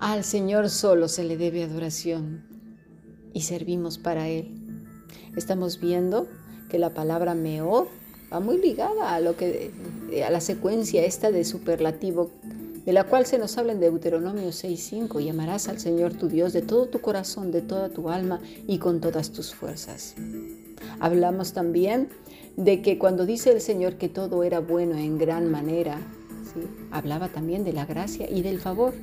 Al Señor solo se le debe adoración y servimos para Él. Estamos viendo que la palabra meod va muy ligada a, lo que, a la secuencia esta de superlativo, de la cual se nos habla en Deuteronomio 6.5, y amarás al Señor tu Dios de todo tu corazón, de toda tu alma y con todas tus fuerzas. Hablamos también de que cuando dice el Señor que todo era bueno en gran manera, hablaba también de la gracia y del favor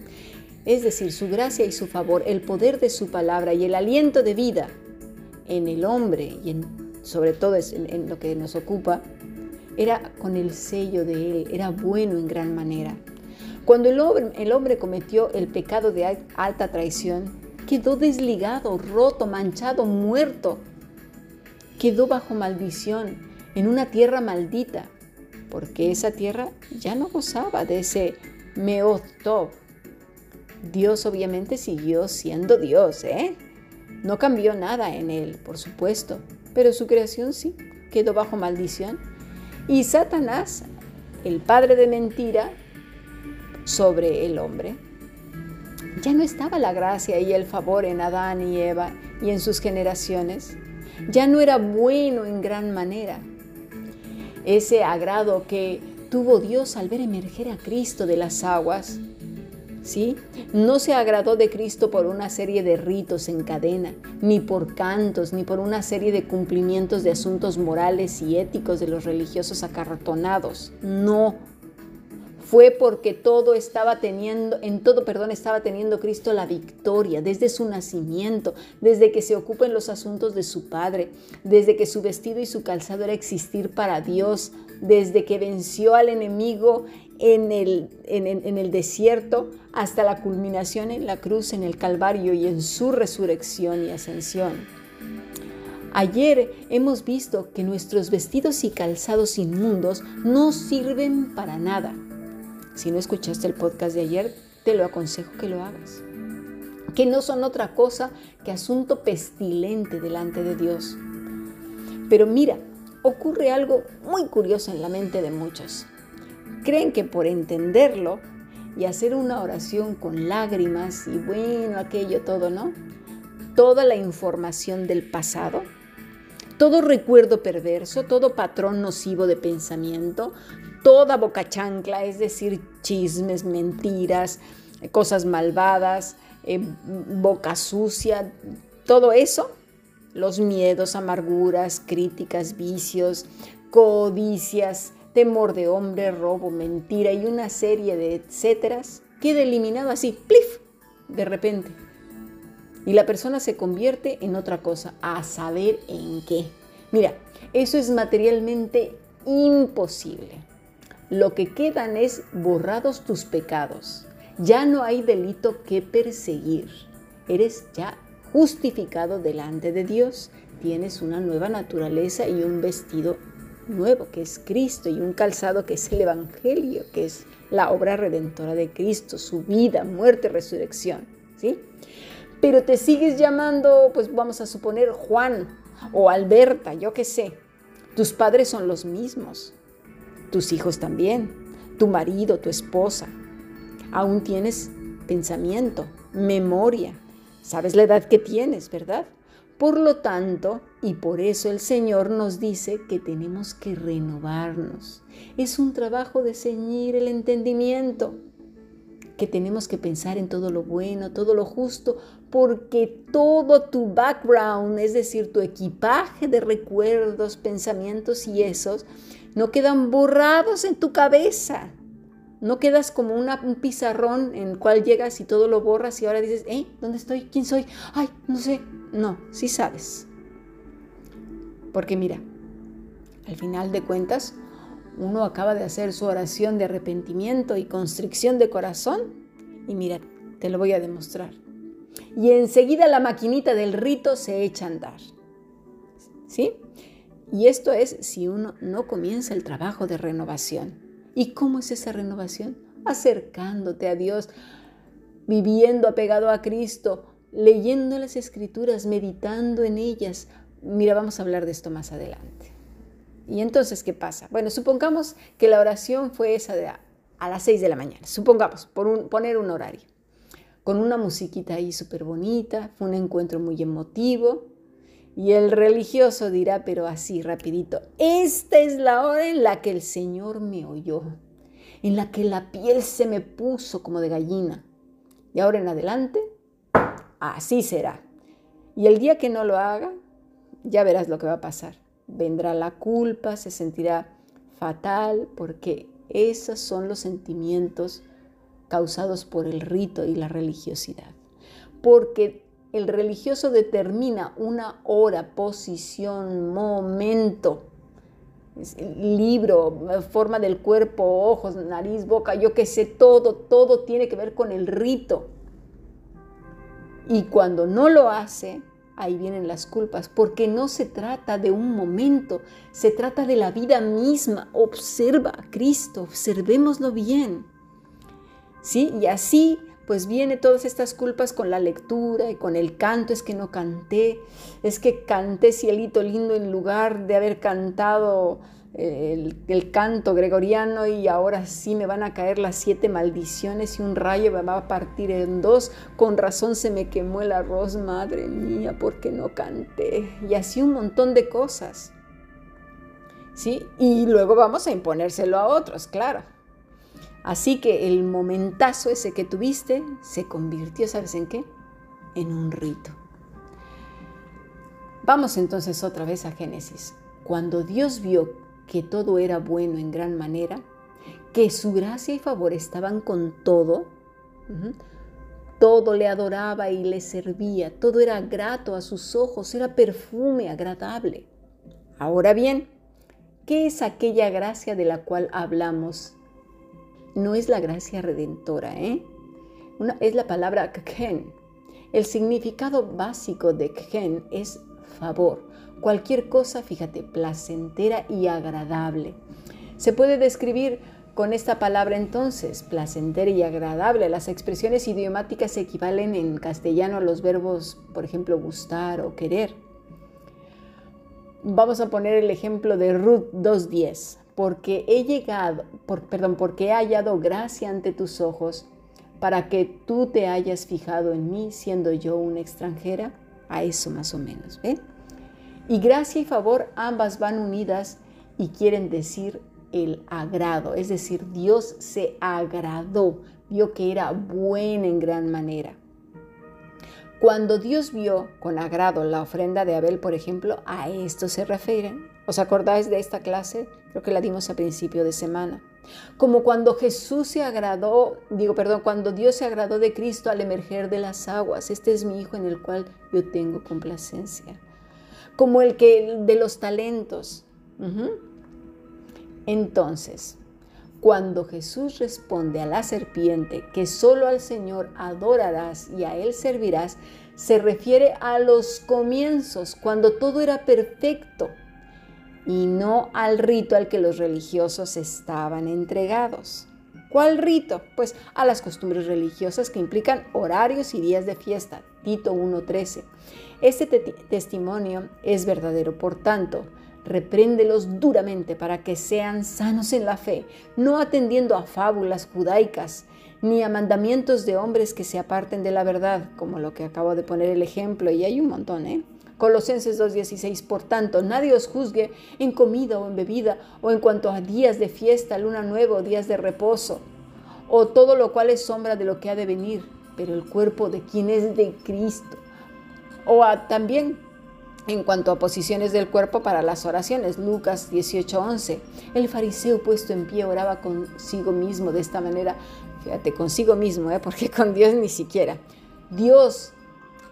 es decir, su gracia y su favor, el poder de su palabra y el aliento de vida en el hombre y sobre todo en, lo que nos ocupa, era con el sello de él, era bueno en gran manera. Cuando el hombre, cometió el pecado de alta traición, quedó desligado, roto, manchado, muerto. Quedó bajo maldición en una tierra maldita, porque esa tierra ya no gozaba de ese Meotov, Dios obviamente siguió siendo Dios, ¿eh? No cambió nada en él, por supuesto, pero su creación sí quedó bajo maldición. Y Satanás, el padre de mentira, sobre el hombre. Ya no estaba la gracia y el favor en Adán y Eva y en sus generaciones. Ya no era bueno en gran manera. Ese agrado que tuvo Dios al ver emerger a Cristo de las aguas ¿sí? No se agradó de Cristo por una serie de ritos en cadena, ni por cantos, ni por una serie de cumplimientos de asuntos morales y éticos de los religiosos acartonados. No. Fue porque todo estaba teniendo, en todo, perdón, estaba teniendo Cristo la victoria desde su nacimiento, desde que se ocupa en los asuntos de su Padre, desde que su vestido y su calzado era existir para Dios, desde que venció al enemigo en el, en, el desierto hasta la culminación en la cruz, en el Calvario y en su resurrección y ascensión. Ayer hemos visto que nuestros vestidos y calzados inmundos no sirven para nada. Si no escuchaste el podcast de ayer, te lo aconsejo que lo hagas. Que no son otra cosa que asunto pestilente delante de Dios. Pero mira, ocurre algo muy curioso en la mente de muchos. Creen que por entenderlo y hacer una oración con lágrimas y bueno, aquello todo, ¿no? Toda la información del pasado, todo recuerdo perverso, todo patrón nocivo de pensamiento, toda boca chancla, es decir, chismes, mentiras, cosas malvadas, eh, boca sucia, todo eso, los miedos, amarguras, críticas, vicios, codicias, temor de hombre, robo, mentira y una serie de etcéteras, queda eliminado así, plif, de repente. Y la persona se convierte en otra cosa, a saber en qué. Mira, eso es materialmente imposible. Lo que quedan es borrados tus pecados. Ya no hay delito que perseguir. Eres ya justificado delante de Dios. Tienes una nueva naturaleza y un vestido nuevo, que es Cristo, y un calzado que es el Evangelio, que es la obra redentora de Cristo, su vida, muerte, resurrección, ¿sí? Pero te sigues llamando, pues vamos a suponer Juan o Alberta, yo qué sé. Tus padres son los mismos, tus hijos también, tu marido, tu esposa. Aún tienes pensamiento, memoria, sabes la edad que tienes, ¿verdad? Por lo tanto, y por eso el Señor nos dice que tenemos que renovarnos. Es un trabajo de ceñir el entendimiento, que tenemos que pensar en todo lo bueno, todo lo justo, porque todo tu background, es decir, tu equipaje de recuerdos, pensamientos y esos, no quedan borrados en tu cabeza. No quedas como un pizarrón en el cual llegas y todo lo borras y ahora dices, ¿eh? ¿Dónde estoy? ¿Quién soy? Ay, no sé. No, sí sabes. Porque mira, al final de cuentas, uno acaba de hacer su oración de arrepentimiento y constricción de corazón y mira, te lo voy a demostrar. Y enseguida la maquinita del rito se echa a andar. ¿Sí? Y esto es si uno no comienza el trabajo de renovación. ¿Y cómo es esa renovación? Acercándote a Dios, viviendo apegado a Cristo, leyendo las escrituras, meditando en ellas. Mira, vamos a hablar de esto más adelante. Y entonces, ¿qué pasa? Bueno, supongamos que la oración fue esa de a, las 6 de la mañana, supongamos, por poner un horario. con una musiquita ahí súper bonita, fue un encuentro muy emotivo. Y el religioso dirá, pero así rapidito, esta es la hora en la que el Señor me oyó, en la que la piel se me puso como de gallina. De ahora en adelante, así será. Y el día que no lo haga, ya verás lo que va a pasar. Vendrá la culpa, se sentirá fatal, porque esos son los sentimientos causados por el rito y la religiosidad. Porque el religioso determina una hora, posición, momento, libro, forma del cuerpo, ojos, nariz, boca, yo qué sé, todo, todo tiene que ver con el rito. Y cuando no lo hace, ahí vienen las culpas, porque no se trata de un momento, se trata de la vida misma. Observa a Cristo, observémoslo bien. ¿Sí? Y así pues viene todas estas culpas con la lectura y con el canto, es que no canté, es que canté cielito lindo en lugar de haber cantado el, canto gregoriano y ahora sí me van a caer las siete maldiciones y un rayo me va a partir en dos. Con razón se me quemó el arroz, madre mía, porque no canté. Y así un montón de cosas. ¿Sí? Y luego vamos a imponérselo a otros, claro. Así que el momentazo ese que tuviste se convirtió, ¿sabes en qué? En un rito. Vamos entonces otra vez a Génesis. Cuando Dios vio que todo era bueno en gran manera, que su gracia y favor estaban con todo, todo le adoraba y le servía, todo era grato a sus ojos, era perfume agradable. Ahora bien, ¿qué es aquella gracia de la cual hablamos? No es la gracia redentora, ¿eh? es la palabra khen. El significado básico de khen es favor, cualquier cosa, fíjate, placentera y agradable. Se puede describir con esta palabra entonces, placentera y agradable. Las expresiones idiomáticas equivalen en castellano a los verbos, por ejemplo, gustar o querer. Vamos a poner el ejemplo de Ruth 2.10. Porque he llegado, perdón, porque he hallado gracia ante tus ojos para que tú te hayas fijado en mí siendo yo una extranjera. A eso más o menos, ¿ve? Y gracia y favor ambas van unidas y quieren decir el agrado, es decir, Dios se agradó, vio que era buena en gran manera. Cuando Dios vio con agrado la ofrenda de Abel, por ejemplo, a esto se refieren. ¿Os acordáis de esta clase? Creo que la dimos a principio de semana. Como cuando Jesús se agradó, digo, perdón, cuando Dios se agradó de Cristo al emerger de las aguas. Este es mi Hijo en el cual yo tengo complacencia como el que de los talentos. Entonces, cuando Jesús responde a la serpiente que solo al Señor adorarás y a Él servirás, se refiere a los comienzos, cuando todo era perfecto, y no al rito al que los religiosos estaban entregados. ¿Cuál rito? Pues a las costumbres religiosas que implican horarios y días de fiesta. Tito 1.13. Este testimonio es verdadero, por tanto, repréndelos duramente para que sean sanos en la fe, no atendiendo a fábulas judaicas ni a mandamientos de hombres que se aparten de la verdad, como lo que acabo de poner el ejemplo, y hay un montón, ¿eh? Colosenses 2.16, por tanto, nadie os juzgue en comida o en bebida, o en cuanto a días de fiesta, luna nueva o días de reposo, o todo lo cual es sombra de lo que ha de venir, pero el cuerpo de quien es de Cristo o también en cuanto a posiciones del cuerpo para las oraciones, Lucas 18:11. El fariseo puesto en pie oraba consigo mismo de esta manera, fíjate, consigo mismo, ¿eh? porque con Dios ni siquiera. Dios,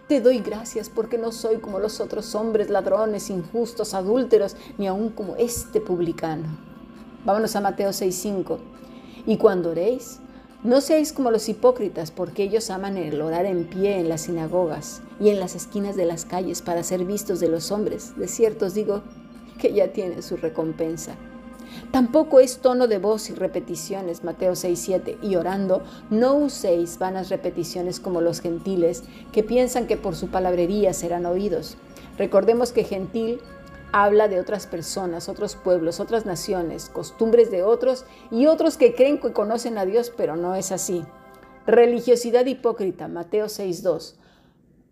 te doy gracias porque no soy como los otros hombres, ladrones, injustos, adúlteros, ni aun como este publicano. Vámonos a Mateo 6:5. Y cuando oréis, no seáis como los hipócritas, porque ellos aman el orar en pie en las sinagogas y en las esquinas de las calles para ser vistos de los hombres. De cierto os digo que ya tienen su recompensa. Tampoco es tono de voz y repeticiones, Mateo 6:7, y orando, no uséis vanas repeticiones como los gentiles, que piensan que por su palabrería serán oídos. Recordemos que gentil habla de otras personas, otros pueblos, otras naciones, costumbres de otros y otros que creen que conocen a Dios, pero no es así. Religiosidad hipócrita, Mateo 6.2.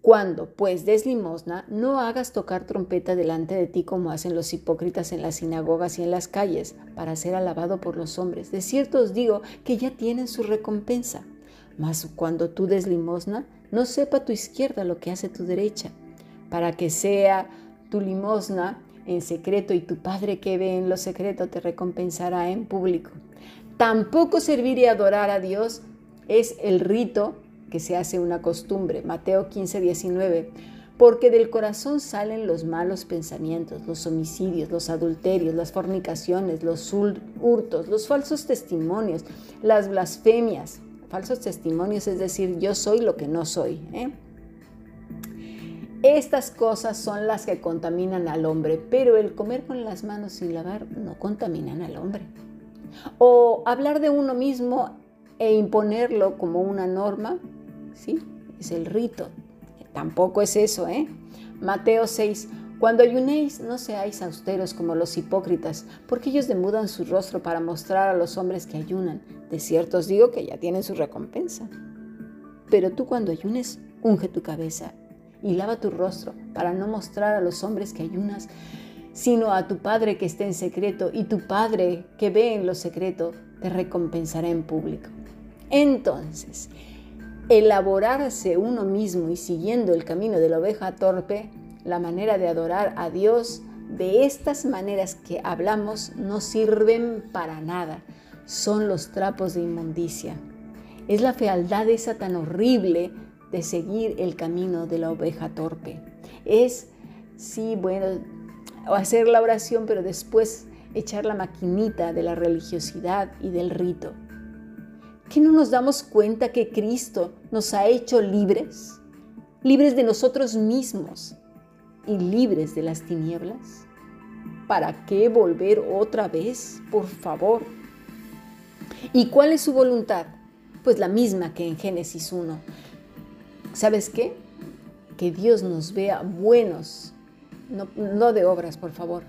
Cuando, pues, des limosna, no hagas tocar trompeta delante de ti como hacen los hipócritas en las sinagogas y en las calles, para ser alabado por los hombres. De cierto os digo que ya tienen su recompensa. Mas cuando tú des limosna, no sepa tu izquierda lo que hace tu derecha, para que sea tu limosna en secreto y tu Padre que ve en lo secreto te recompensará en público. Tampoco servir y adorar a Dios es el rito que se hace una costumbre. Mateo 15, 19. Porque del corazón salen los malos pensamientos, los homicidios, los adulterios, las fornicaciones, los hurtos, los falsos testimonios, las blasfemias. Falsos testimonios es decir, yo soy lo que no soy. ¿eh? Estas cosas son las que contaminan al hombre, pero el comer con las manos sin lavar no contaminan al hombre. O hablar de uno mismo e imponerlo como una norma ¿sí? Es el rito. Tampoco es eso, ¿eh? Mateo 6. Cuando ayunéis, no seáis austeros como los hipócritas, porque ellos demudan su rostro para mostrar a los hombres que ayunan. De cierto os digo que ya tienen su recompensa. Pero tú cuando ayunes, unge tu cabeza y lava tu rostro para no mostrar a los hombres que ayunas, sino a tu Padre que está en secreto, y tu Padre que ve en lo secreto te recompensará en público. Entonces, elaborarse uno mismo y siguiendo el camino de la oveja torpe, la manera de adorar a Dios de estas maneras que hablamos no sirven para nada. Son los trapos de inmundicia. Es la fealdad esa tan horrible de seguir el camino de la oveja torpe. Es, sí, bueno, hacer la oración, pero después echar la maquinita de la religiosidad y del rito. ¿Qué no nos damos cuenta que Cristo nos ha hecho libres? Libres de nosotros mismos y libres de las tinieblas. ¿Para qué volver otra vez? Por favor. ¿Y cuál es su voluntad? Pues la misma que en Génesis 1. ¿Sabes qué? Que Dios nos vea buenos, no, de obras, por favor,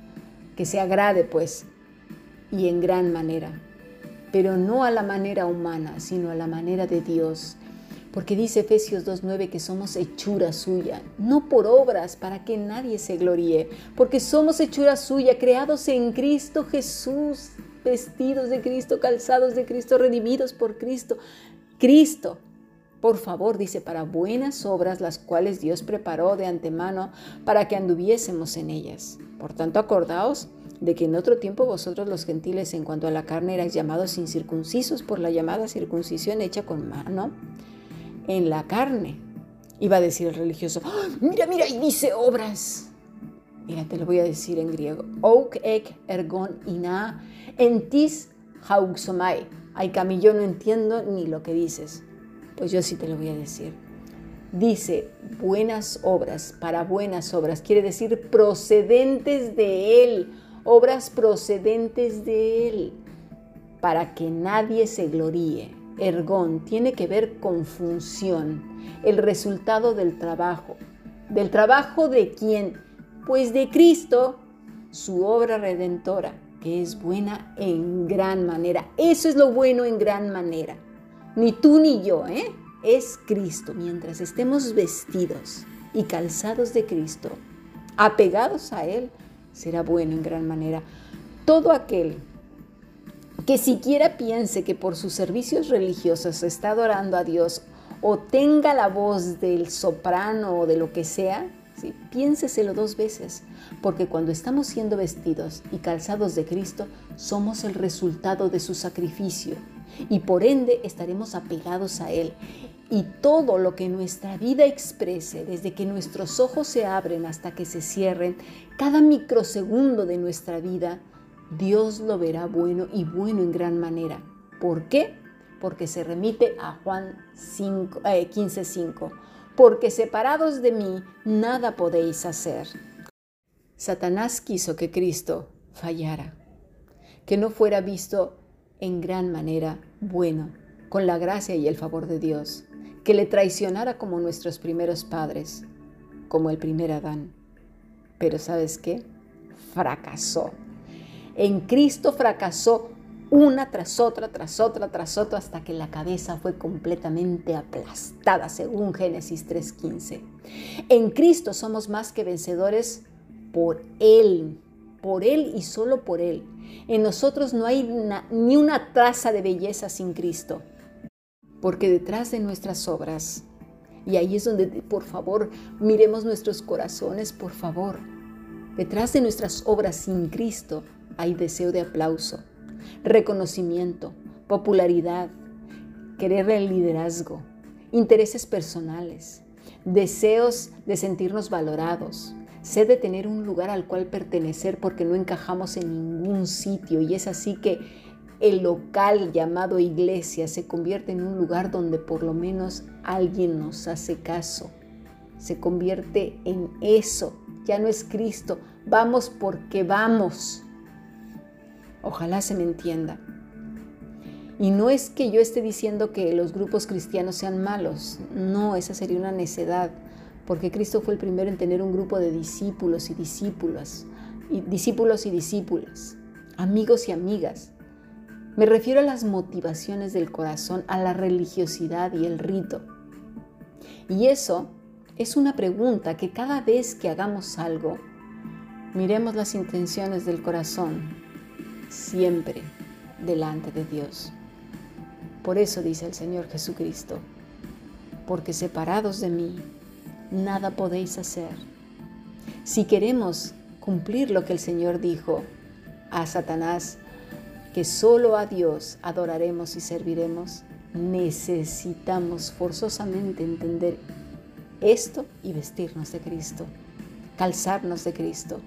que se agrade pues y en gran manera pero no a la manera humana, sino a la manera de Dios. Porque dice Efesios 2.9 que somos hechura suya, no por obras para que nadie se gloríe, porque somos hechura suya, creados en Cristo Jesús, vestidos de Cristo, calzados de Cristo, redimidos por Cristo. Cristo, por favor, dice, para buenas obras las cuales Dios preparó de antemano para que anduviésemos en ellas. Por tanto, acordaos de que en otro tiempo vosotros los gentiles en cuanto a la carne erais llamados incircuncisos por la llamada circuncisión hecha con mano en la carne. Iba a decir el religioso, ¡Ah, mira, mira, y dice obras. Mira, te lo voy a decir en griego. Ouk ek ergon ina entis hauxomai. Ay, Cami, yo no entiendo ni lo que dices. Pues yo sí te lo voy a decir. Dice buenas obras, para buenas obras, quiere decir procedentes de Él obras procedentes de Él, para que nadie se gloríe. Ergón tiene que ver con función, el resultado del trabajo. ¿Del trabajo de quién? Pues de Cristo, su obra redentora, que es buena en gran manera. Eso es lo bueno en gran manera. Ni tú ni yo, ¿eh? Es Cristo. Mientras estemos vestidos y calzados de Cristo, apegados a Él, será bueno en gran manera. Todo aquel que siquiera piense que por sus servicios religiosos está adorando a Dios o tenga la voz del soprano o de lo que sea, piénseselo dos veces, porque cuando estamos siendo vestidos y calzados de Cristo, somos el resultado de su sacrificio y por ende estaremos apegados a Él y todo lo que nuestra vida exprese, desde que nuestros ojos se abren hasta que se cierren, cada microsegundo de nuestra vida, Dios lo verá bueno y bueno en gran manera. ¿Por qué? Porque se remite a Juan 15:5. Eh, Porque separados de mí, nada podéis hacer. Satanás quiso que Cristo fallara, que no fuera visto en gran manera bueno, con la gracia y el favor de Dios que le traicionara como nuestros primeros padres, como el primer Adán. Pero ¿sabes qué? Fracasó. En Cristo fracasó una tras otra, tras otra, tras otra, hasta que la cabeza fue completamente aplastada, según Génesis 3.15. En Cristo somos más que vencedores por Él, por Él y solo por Él. En nosotros no hay ni una traza de belleza sin Cristo, porque detrás de nuestras obras, y ahí es donde, por favor, miremos nuestros corazones, por favor, detrás de nuestras obras sin Cristo hay deseo de aplauso reconocimiento, popularidad, querer el liderazgo, intereses personales, deseos de sentirnos valorados, sed de tener un lugar al cual pertenecer porque no encajamos en ningún sitio y es así que el local llamado iglesia se convierte en un lugar donde por lo menos alguien nos hace caso. Se convierte en eso. Ya no es Cristo. Vamos porque vamos. Ojalá se me entienda. Y no es que yo esté diciendo que los grupos cristianos sean malos, no, esa sería una necedad, porque Cristo fue el primero en tener un grupo de discípulos y discípulas, discípulos y discípulas, amigos y amigas. Me refiero a las motivaciones del corazón, a la religiosidad y el rito. Y eso es una pregunta que cada vez que hagamos algo, miremos las intenciones del corazón siempre delante de Dios. Por eso dice el Señor Jesucristo, porque separados de mí, nada podéis hacer. Si queremos cumplir lo que el Señor dijo a Satanás, que solo a Dios adoraremos y serviremos, necesitamos forzosamente entender esto y vestirnos de Cristo, calzarnos de Cristo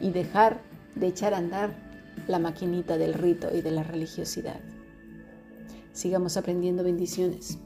y dejar de echar a andar la maquinita del rito y de la religiosidad. Sigamos aprendiendo bendiciones.